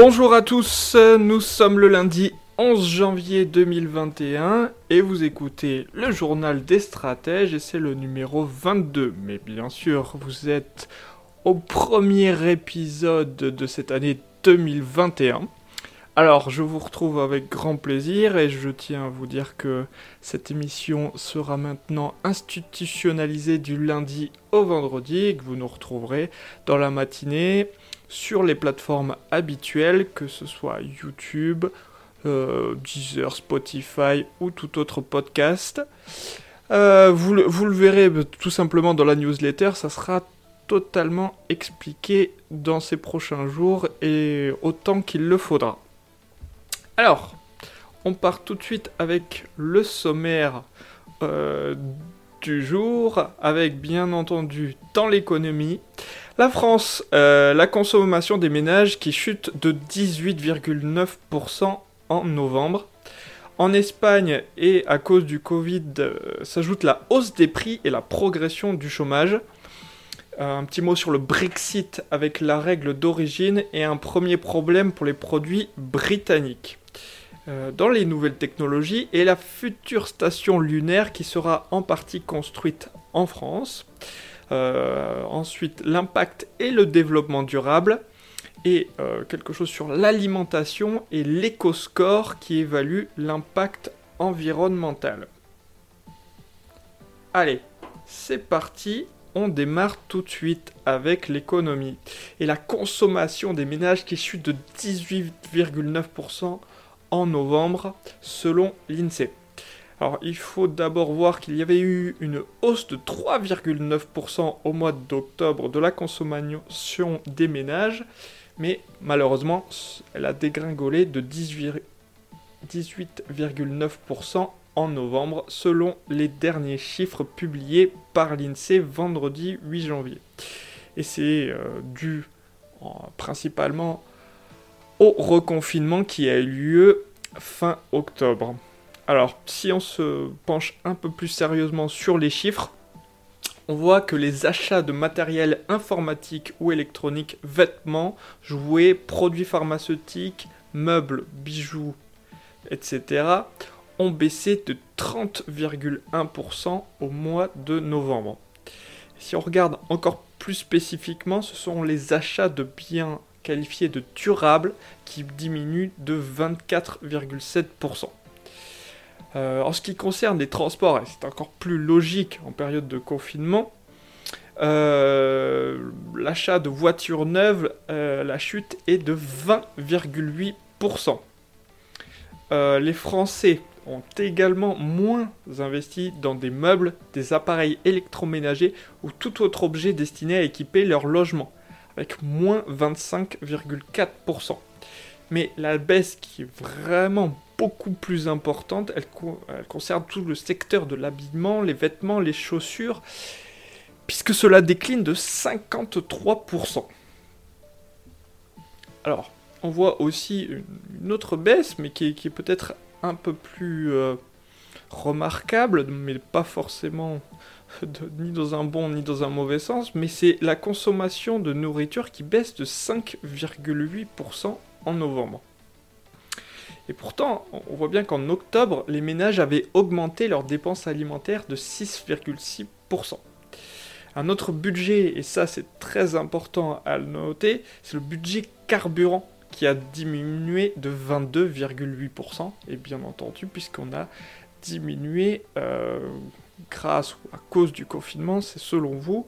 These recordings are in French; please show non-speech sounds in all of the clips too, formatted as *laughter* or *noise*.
Bonjour à tous, nous sommes le lundi 11 janvier 2021 et vous écoutez le journal des stratèges et c'est le numéro 22. Mais bien sûr, vous êtes au premier épisode de cette année 2021. Alors, je vous retrouve avec grand plaisir et je tiens à vous dire que cette émission sera maintenant institutionnalisée du lundi au vendredi et que vous nous retrouverez dans la matinée sur les plateformes habituelles, que ce soit YouTube, euh, Deezer, Spotify ou tout autre podcast. Euh, vous, le verrez tout simplement dans la newsletter, ça sera totalement expliqué dans ces prochains jours et autant qu'il le faudra. Alors, on part tout de suite avec le sommaire euh, du jour, avec bien entendu dans l'économie. La France, euh, la consommation des ménages qui chute de 18,9% en novembre. En Espagne, et à cause du Covid, euh, s'ajoute la hausse des prix et la progression du chômage. Euh, un petit mot sur le Brexit avec la règle d'origine et un premier problème pour les produits britanniques. dans les nouvelles technologies et la future station lunaire qui sera en partie construite en France. Euh, ensuite, l'impact et le développement durable. Et euh, quelque chose sur l'alimentation et l'éco-score qui évalue l'impact environnemental. Allez, c'est parti, on démarre tout de suite avec l'économie. Et la consommation des ménages qui chute de 18,9% en novembre selon l'INSEE. Alors il faut d'abord voir qu'il y avait eu une hausse de 3,9% au mois d'octobre de la consommation des ménages, mais malheureusement elle a dégringolé de 18,9% en novembre selon les derniers chiffres publiés par l'INSEE vendredi 8 janvier. Et c'est euh, dû principalement au reconfinement qui a eu lieu fin octobre. Alors, si on se penche un peu plus sérieusement sur les chiffres, on voit que les achats de matériel informatique ou électronique, vêtements, jouets, produits pharmaceutiques, meubles, bijoux, etc., ont baissé de 30,1% au mois de novembre. Si on regarde encore plus spécifiquement, ce sont les achats de biens qualifiés de durables qui diminuent de 24,7%. Euh, en ce qui concerne les transports, c'est encore plus logique en période de confinement. Euh, l'achat de voitures neuves, euh, la chute est de 20,8%. les Français ont également moins investi dans des meubles, des appareils électroménagers ou tout autre objet destiné à équiper leur logement, avec moins 25,4%. Mais la baisse qui est vraiment beaucoup plus importante. Elle, concerne tout le secteur de l'habillement, les vêtements, les chaussures, puisque cela décline de 53%. Alors, on voit aussi une autre baisse, mais qui est, peut-être un peu plus euh, remarquable, mais pas forcément *laughs* ni dans un bon ni dans un mauvais sens, mais c'est la consommation de nourriture qui baisse de 5,8% en novembre. Et pourtant, on voit bien qu'en octobre, les ménages avaient augmenté leurs dépenses alimentaires de 6,6%. Un autre budget, et ça c'est très important à noter, c'est le budget carburant qui a diminué de 22,8%. Et bien entendu, puisqu'on a diminué euh, grâce ou à cause du confinement, c'est selon vous,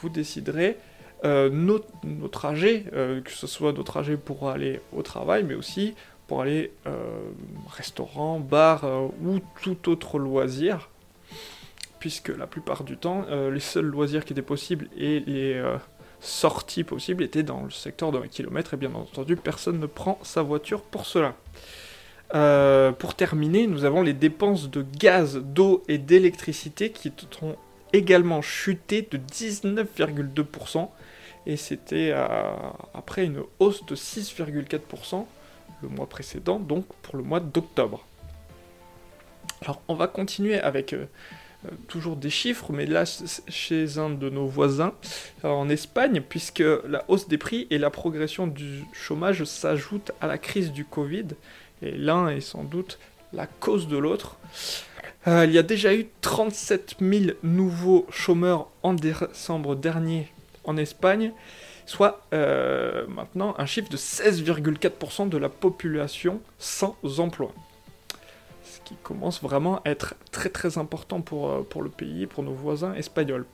vous déciderez euh, nos, trajets, euh, que ce soit nos trajets pour aller au travail, mais aussi pour aller euh, restaurant, bar ou tout autre loisir, puisque la plupart du temps, les seuls loisirs qui étaient possibles et les sortie possible était dans le secteur de 1 km, et bien entendu, personne ne prend sa voiture pour cela. Pour terminer, nous avons les dépenses de gaz, d'eau et d'électricité qui ont également chuté de 19,2%, et c'était après une hausse de 6,4% le mois précédent, donc pour le mois d'octobre. Alors on va continuer avec euh, euh, toujours des chiffres, mais là chez un de nos voisins en Espagne, puisque la hausse des prix et la progression du chômage s'ajoutent à la crise du Covid, et l'un est sans doute la cause de l'autre. Euh, il y a déjà eu 37 000 nouveaux chômeurs en décembre dernier en Espagne, soit euh, maintenant un chiffre de 16,4% de la population sans emploi qui commence vraiment à être très très important pour, euh, pour le pays, pour nos voisins espagnols.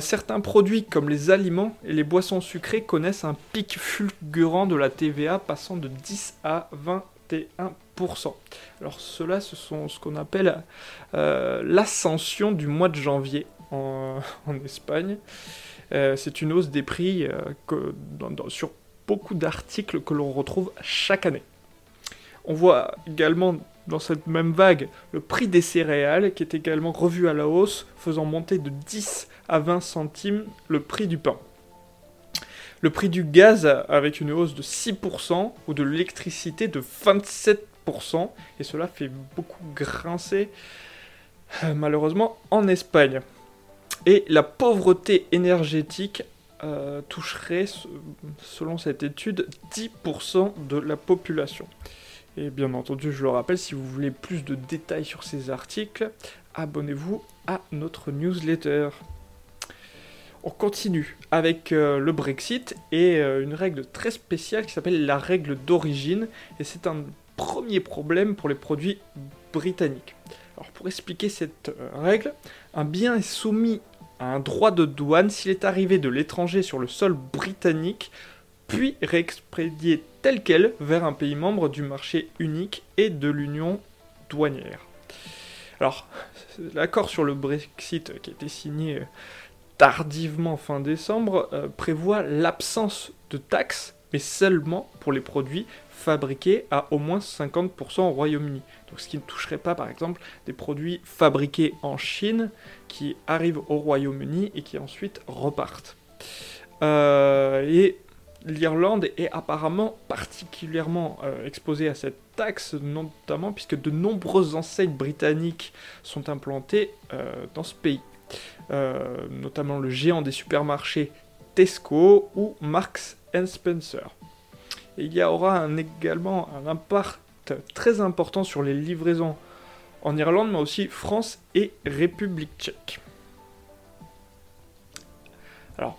Certains produits comme les aliments et les boissons sucrées connaissent un pic fulgurant de la TVA passant de 10 à 21%. Alors cela, ce sont ce qu'on appelle euh, l'ascension du mois de janvier en, *laughs* Espagne. C'est une hausse des prix que, sur beaucoup d'articles que l'on retrouve chaque année. On voit également dans cette même vague le prix des céréales qui est également revu à la hausse, faisant monter de 10 à 20 centimes le prix du pain. Le prix du gaz avec une hausse de 6% ou de l'électricité de 27%, et cela fait beaucoup grincer euh, malheureusement en Espagne. Et la pauvreté énergétique euh, toucherait, selon cette étude, 10% de la population. Et bien entendu, je le rappelle, si vous voulez plus de détails sur ces articles, abonnez-vous à notre newsletter. On continue avec euh, le Brexit et euh, une règle très spéciale qui s'appelle la règle d'origine. Et c'est un premier problème pour les produits britanniques. Alors pour expliquer cette euh, règle, un bien est soumis à un droit de douane s'il est arrivé de l'étranger sur le sol britannique puis réexpédié tel quel vers un pays membre du marché unique et de l'union douanière. Alors, *laughs* l'accord sur le Brexit qui a été signé tardivement fin décembre euh, prévoit l'absence de taxes, mais seulement pour les produits fabriqués à au moins 50% au Royaume-Uni. Donc ce qui ne toucherait pas par exemple des produits fabriqués en Chine qui arrivent au Royaume-Uni et qui ensuite repartent. Euh, et l'Irlande est apparemment particulièrement euh, exposée à cette taxe, notamment puisque de nombreuses enseignes britanniques sont implantées dans ce pays, notamment le géant des supermarchés Tesco ou Marks Spencer. il y aura également un impact très important sur les livraisons en Irlande, mais aussi France et République tchèque.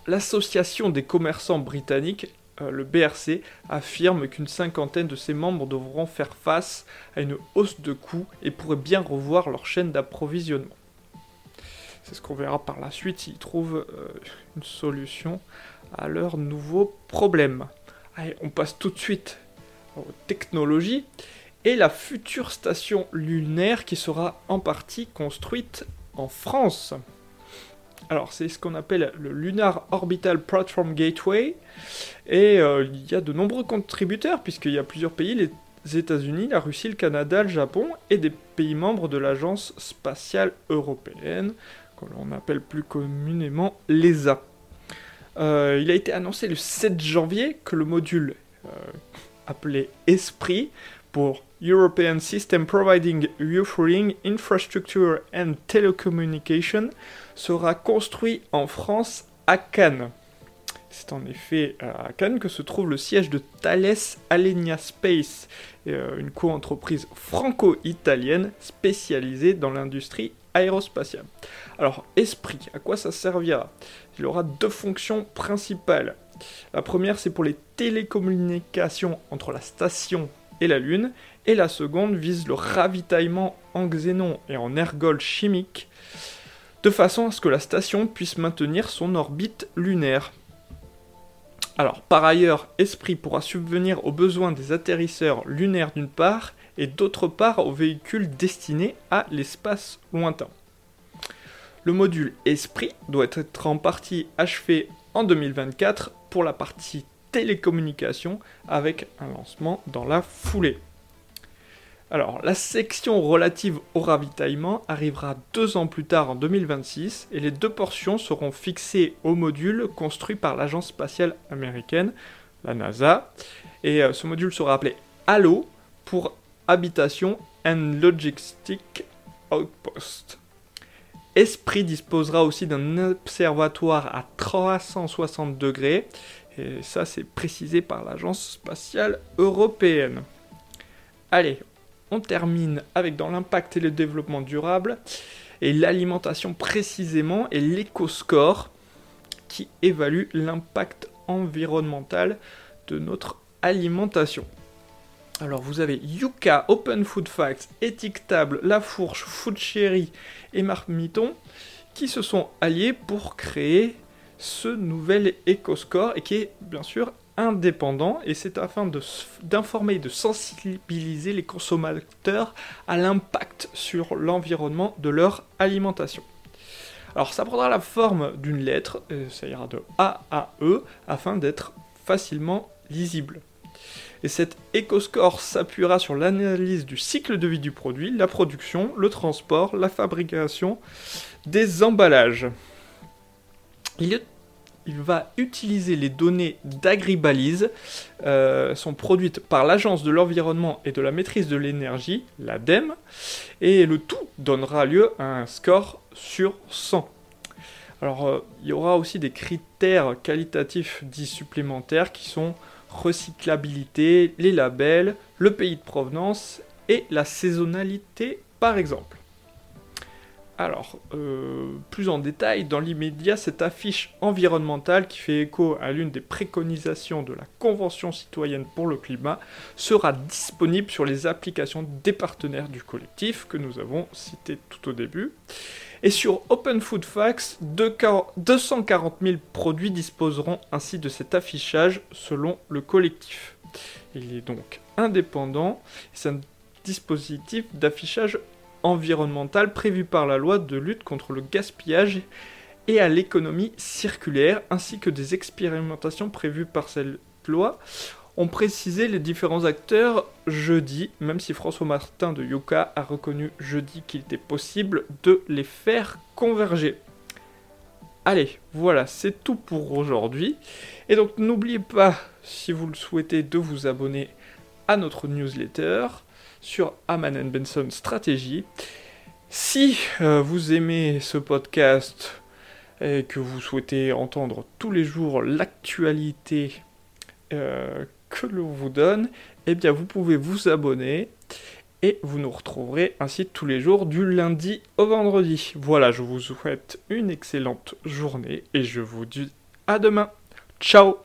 L'association des commerçants britanniques, euh, le BRC, affirme qu'une cinquantaine de ses membres devront faire face à une hausse de coûts et pourraient bien revoir leur chaîne d'approvisionnement. C'est ce qu'on verra par la suite s'ils trouvent euh, une solution à leurs nouveaux problèmes. Allez, on passe tout de suite aux technologies et la future station lunaire qui sera en partie construite en France. Alors, c'est ce qu'on appelle le Lunar Orbital Platform Gateway. Et euh, il y a de nombreux contributeurs, puisqu'il y a plusieurs pays, les États-Unis, la Russie, le Canada, le Japon, et des pays membres de l'Agence spatiale européenne, que l'on appelle plus communément l'ESA. Euh, il a été annoncé le 7 janvier que le module euh, appelé ESPRIT pour European System Providing Refueling Infrastructure and Telecommunication sera construit en France à Cannes. C'est en effet à Cannes que se trouve le siège de Thales Alenia Space, euh, une co-entreprise franco-italienne spécialisée dans l'industrie aérospatiale. Alors, Esprit, à quoi ça servira? Il aura deux fonctions principales. La première, c'est pour les télécommunications entre la station et la Lune, et la seconde vise le ravitaillement en xénon et en ergol chimique de façon à ce que la station puisse maintenir son orbite lunaire. Alors, par ailleurs, Esprit pourra subvenir aux besoins des atterrisseurs lunaires d'une part, et d'autre part aux véhicules destinés à l'espace lointain. Le module Esprit doit être en partie achevé en 2024 pour la partie télécommunication avec un lancement dans la foulée. Alors, la section relative au ravitaillement arrivera deux ans plus tard en 2026 et les deux portions seront fixées au module construit par l'agence spatiale américaine, la NASA. Et euh, ce module sera appelé HALO pour Habitation and Logistic Outpost. Esprit disposera aussi d'un observatoire à 360 degrés, et ça c'est précisé par l'Agence spatiale européenne. Allez, on termine avec dans l'impact et le développement durable, et l'alimentation précisément, et l'éco-score qui évalue l'impact environnemental de notre alimentation. Alors vous avez Yuka, Open Food Facts, Étiquetable, La Fourche, Food Cherry et Marmiton qui se sont alliés pour créer ce nouvel éco-score et qui est bien sûr indépendant et c'est afin d'informer et de sensibiliser les consommateurs à l'impact sur l'environnement de leur alimentation. Alors ça prendra la forme d'une lettre, ça ira de A à E afin d'être facilement lisible. Et cet EcoScore s'appuiera sur l'analyse du cycle de vie du produit, la production, le transport, la fabrication des emballages. Il, va utiliser les données d'agribalise, euh, sont produites par l'Agence de l'environnement et de la maîtrise de l'énergie, l'ADEME, et le tout donnera lieu à un score sur 100. Alors, euh, il y aura aussi des critères qualitatifs dits supplémentaires qui sont recyclabilité, les labels, le pays de provenance et la saisonnalité par exemple. Alors, euh, plus en détail, dans l'immédiat, cette affiche environnementale qui fait écho à l'une des préconisations de la Convention citoyenne pour le climat sera disponible sur les applications des partenaires du collectif que nous avons cité tout au début. Et sur Open Food Facts, 240 000 produits disposeront ainsi de cet affichage selon le collectif. Il est donc indépendant, c'est un dispositif d'affichage environnemental prévu par la loi de lutte contre le gaspillage et à l'économie circulaire, ainsi que des expérimentations prévues par cette loi ont précisé les différents acteurs jeudi, même si François Martin de Yoka a reconnu jeudi qu'il était possible de les faire converger. Allez, voilà, c'est tout pour aujourd'hui. Et donc n'oubliez pas, si vous le souhaitez, de vous abonner à notre newsletter sur Aman Benson Stratégie. Si euh, vous aimez ce podcast et que vous souhaitez entendre tous les jours l'actualité euh, que l'on vous donne, eh bien vous pouvez vous abonner et vous nous retrouverez ainsi tous les jours du lundi au vendredi. Voilà, je vous souhaite une excellente journée et je vous dis à demain. Ciao